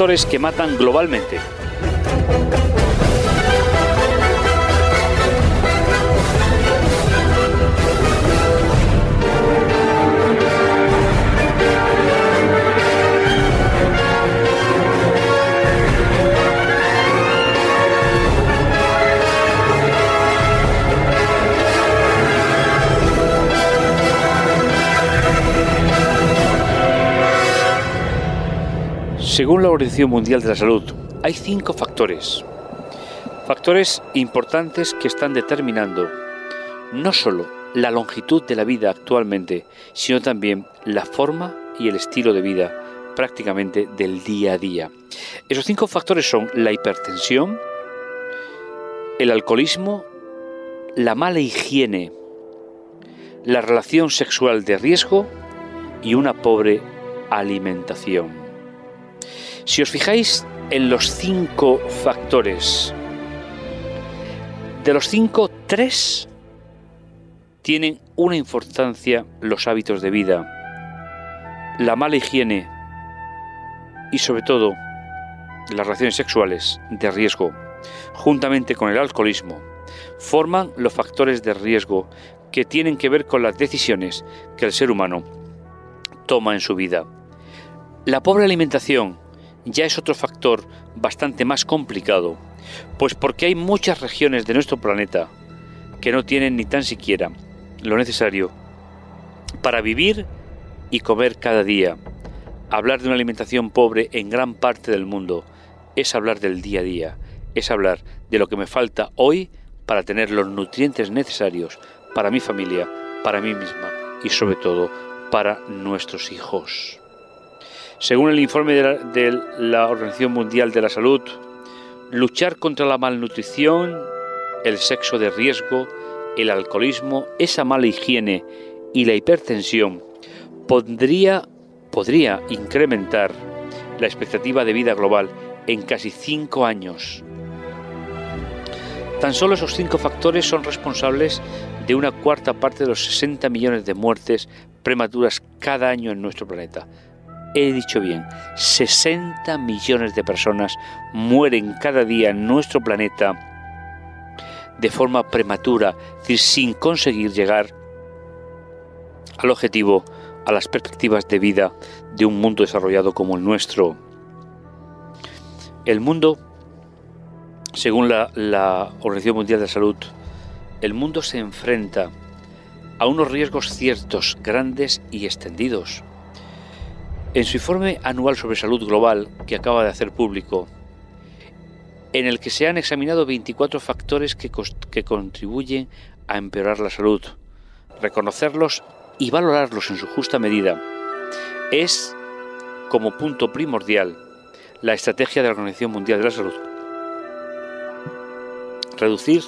factores que matan globalmente. Según la Organización Mundial de la Salud, hay cinco factores. Factores importantes que están determinando no solo la longitud de la vida actualmente, sino también la forma y el estilo de vida prácticamente del día a día. Esos cinco factores son la hipertensión, el alcoholismo, la mala higiene, la relación sexual de riesgo y una pobre alimentación. Si os fijáis en los cinco factores, de los cinco, tres tienen una importancia los hábitos de vida, la mala higiene y sobre todo las relaciones sexuales de riesgo, juntamente con el alcoholismo, forman los factores de riesgo que tienen que ver con las decisiones que el ser humano toma en su vida. La pobre alimentación ya es otro factor bastante más complicado, pues porque hay muchas regiones de nuestro planeta que no tienen ni tan siquiera lo necesario para vivir y comer cada día. Hablar de una alimentación pobre en gran parte del mundo es hablar del día a día, es hablar de lo que me falta hoy para tener los nutrientes necesarios para mi familia, para mí misma y sobre todo para nuestros hijos. Según el informe de la, Organización Mundial de la Salud, luchar contra la malnutrición, el sexo de riesgo, el alcoholismo, esa mala higiene y la hipertensión podría, podría incrementar la expectativa de vida global en casi cinco años. Tan solo esos cinco factores son responsables de una cuarta parte de los 60 millones de muertes prematuras cada año en nuestro planeta he dicho bien, 60 millones de personas mueren cada día en nuestro planeta de forma prematura, es decir, sin conseguir llegar al objetivo, a las perspectivas de vida de un mundo desarrollado como el nuestro. El mundo, según la, la Organización Mundial de la Salud, el mundo se enfrenta a unos riesgos ciertos, grandes y extendidos en su informe anual sobre salud global que acaba de hacer público, en el que se han examinado 24 factores que, contribuyen a empeorar la salud, reconocerlos y valorarlos en su justa medida, es como punto primordial la estrategia de la Organización Mundial de la Salud. Reducir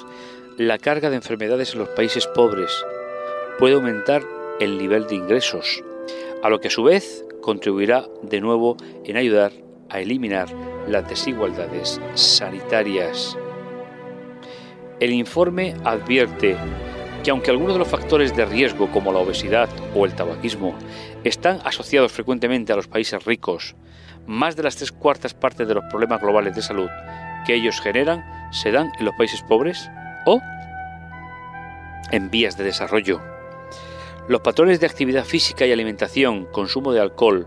la carga de enfermedades en los países pobres puede aumentar el nivel de ingresos, a lo que a su vez contribuirá de nuevo en ayudar a eliminar las desigualdades sanitarias. El informe advierte que aunque algunos de los factores de riesgo como la obesidad o el tabaquismo están asociados frecuentemente a los países ricos, más de las tres cuartas partes de los problemas globales de salud que ellos generan se dan en los países pobres o en vías de desarrollo. Los patrones de actividad física y alimentación, consumo de alcohol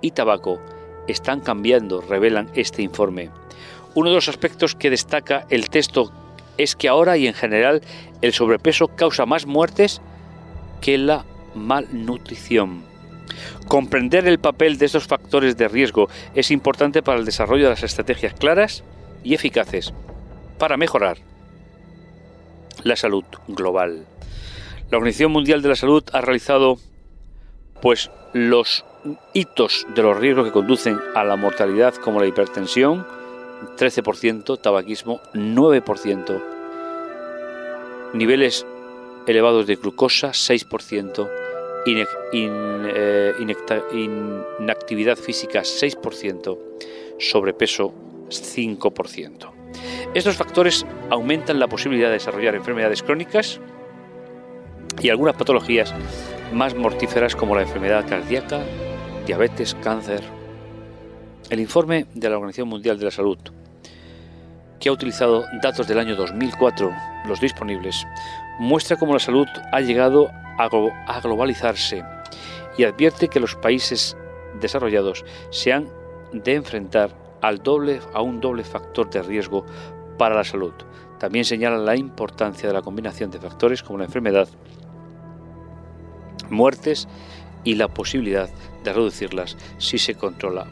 y tabaco están cambiando, revelan este informe. Uno de los aspectos que destaca el texto es que ahora y en general el sobrepeso causa más muertes que la malnutrición. Comprender el papel de estos factores de riesgo es importante para el desarrollo de las estrategias claras y eficaces para mejorar la salud global. La Organización Mundial de la Salud ha realizado pues los hitos de los riesgos que conducen a la mortalidad como la hipertensión, 13%, tabaquismo, 9%, niveles elevados de glucosa, 6%, eh, inactividad física, 6%, sobrepeso, 5%. Estos factores aumentan la posibilidad de desarrollar enfermedades crónicas, y algunas patologías más mortíferas como la enfermedad cardíaca, diabetes, cáncer, El informe de la Organización Mundial de la Salud, que ha utilizado datos del año 2004, los disponibles, muestra cómo la salud ha llegado a globalizarse y advierte que los países desarrollados se han de enfrentar al doble, a un doble factor de riesgo para la salud. También señala la importancia de la combinación de factores como la enfermedad, muertes y la posibilidad de reducirlas si se controla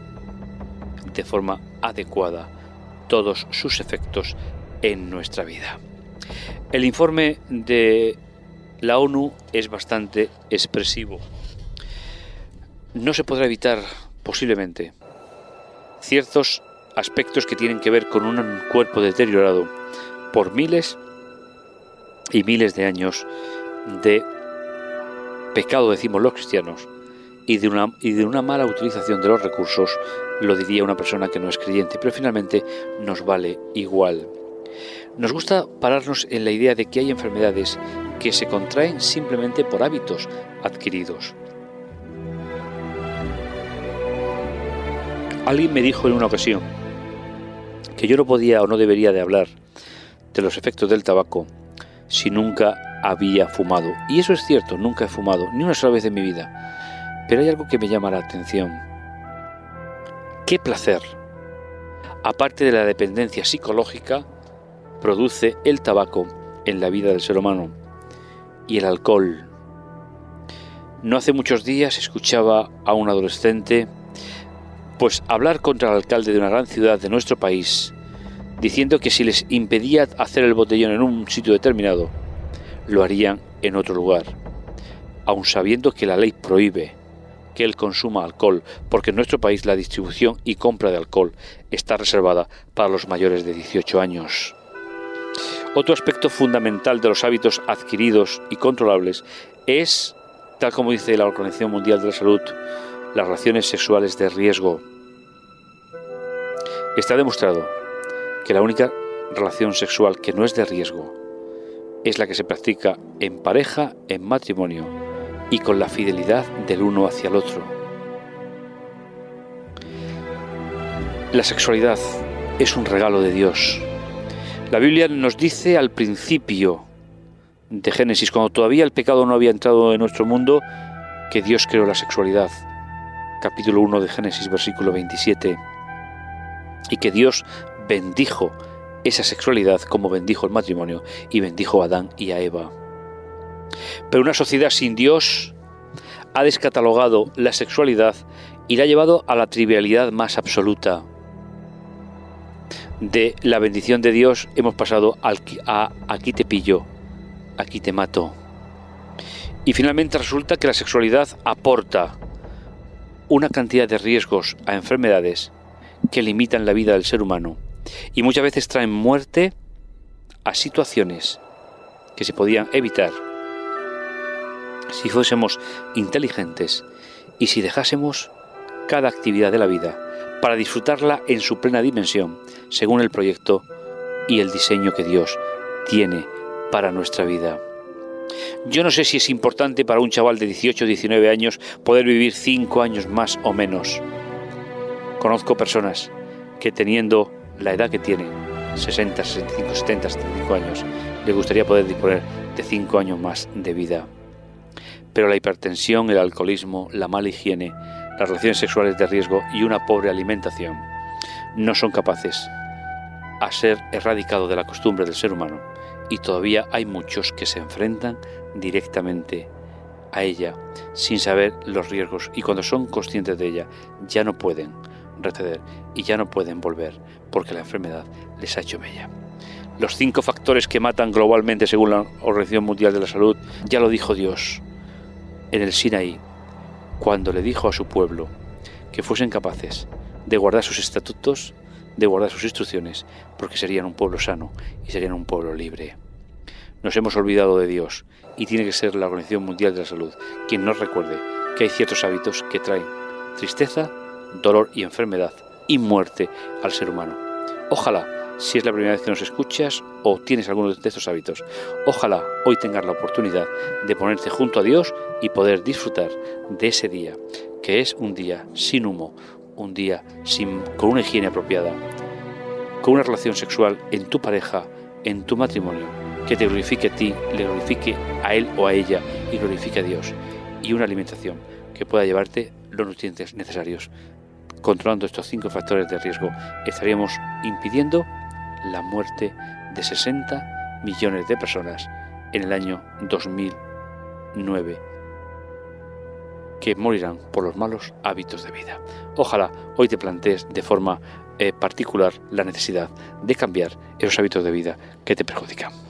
de forma adecuada todos sus efectos en nuestra vida. El informe de la ONU es bastante expresivo. No se podrá evitar posiblemente ciertos aspectos que tienen que ver con un cuerpo deteriorado por miles y miles de años de pecado, decimos los cristianos, y de, una, y de una mala utilización de los recursos, lo diría una persona que no es creyente, pero finalmente nos vale igual. Nos gusta pararnos en la idea de que hay enfermedades que se contraen simplemente por hábitos adquiridos. Alguien me dijo en una ocasión que yo no podía o no debería de hablar de los efectos del tabaco si nunca había fumado. Y eso es cierto, nunca he fumado, ni una sola vez en mi vida. Pero hay algo que me llama la atención. ¿Qué placer, aparte de la dependencia psicológica, produce el tabaco en la vida del ser humano? Y el alcohol. No hace muchos días escuchaba a un adolescente pues hablar contra el alcalde de una gran ciudad de nuestro país, diciendo que si les impedía hacer el botellón en un sitio determinado, lo harían en otro lugar, aun sabiendo que la ley prohíbe que él consuma alcohol, porque en nuestro país la distribución y compra de alcohol está reservada para los mayores de 18 años. Otro aspecto fundamental de los hábitos adquiridos y controlables es, tal como dice la Organización Mundial de la Salud, las relaciones sexuales de riesgo. Está demostrado que la única relación sexual que no es de riesgo es la que se practica en pareja, en matrimonio y con la fidelidad del uno hacia el otro. La sexualidad es un regalo de Dios. La Biblia nos dice al principio de Génesis, cuando todavía el pecado no había entrado en nuestro mundo, que Dios creó la sexualidad capítulo 1 de Génesis, versículo 27, y que Dios bendijo esa sexualidad como bendijo el matrimonio y bendijo a Adán y a Eva. Pero una sociedad sin Dios ha descatalogado la sexualidad y la ha llevado a la trivialidad más absoluta. De la bendición de Dios hemos pasado a aquí te pillo, aquí te mato. Y finalmente resulta que la sexualidad aporta una cantidad de riesgos a enfermedades que limitan la vida del ser humano y muchas veces traen muerte a situaciones que se podían evitar si fuésemos inteligentes y si dejásemos cada actividad de la vida para disfrutarla en su plena dimensión, según el proyecto y el diseño que Dios tiene para nuestra vida. Yo no sé si es importante para un chaval de 18 o 19 años poder vivir 5 años más o menos. Conozco personas que teniendo la edad que tienen, 60, 65, 70, 75 años, les gustaría poder disponer de 5 años más de vida. Pero la hipertensión, el alcoholismo, la mala higiene, las relaciones sexuales de riesgo y una pobre alimentación no son capaces a ser erradicados de la costumbre del ser humano. Y todavía hay muchos que se enfrentan directamente a ella sin saber los riesgos. Y cuando son conscientes de ella ya no pueden receder y ya no pueden volver porque la enfermedad les ha hecho mella. Los cinco factores que matan globalmente según la Organización Mundial de la Salud ya lo dijo Dios en el Sinaí cuando le dijo a su pueblo que fuesen capaces de guardar sus estatutos de guardar sus instrucciones, porque serían un pueblo sano y serían un pueblo libre. Nos hemos olvidado de Dios y tiene que ser la Organización Mundial de la Salud quien nos recuerde que hay ciertos hábitos que traen tristeza, dolor y enfermedad y muerte al ser humano. Ojalá, si es la primera vez que nos escuchas o tienes alguno de estos hábitos, ojalá hoy tengas la oportunidad de ponerte junto a Dios y poder disfrutar de ese día, que es un día sin humo, un día sin, con una higiene apropiada, con una relación sexual en tu pareja, en tu matrimonio, que te glorifique a ti, le glorifique a él o a ella y glorifique a Dios, y una alimentación que pueda llevarte los nutrientes necesarios. Controlando estos cinco factores de riesgo, estaríamos impidiendo la muerte de 60 millones de personas en el año 2009 que morirán por los malos hábitos de vida. Ojalá hoy te plantees de forma eh, particular la necesidad de cambiar esos hábitos de vida que te perjudican.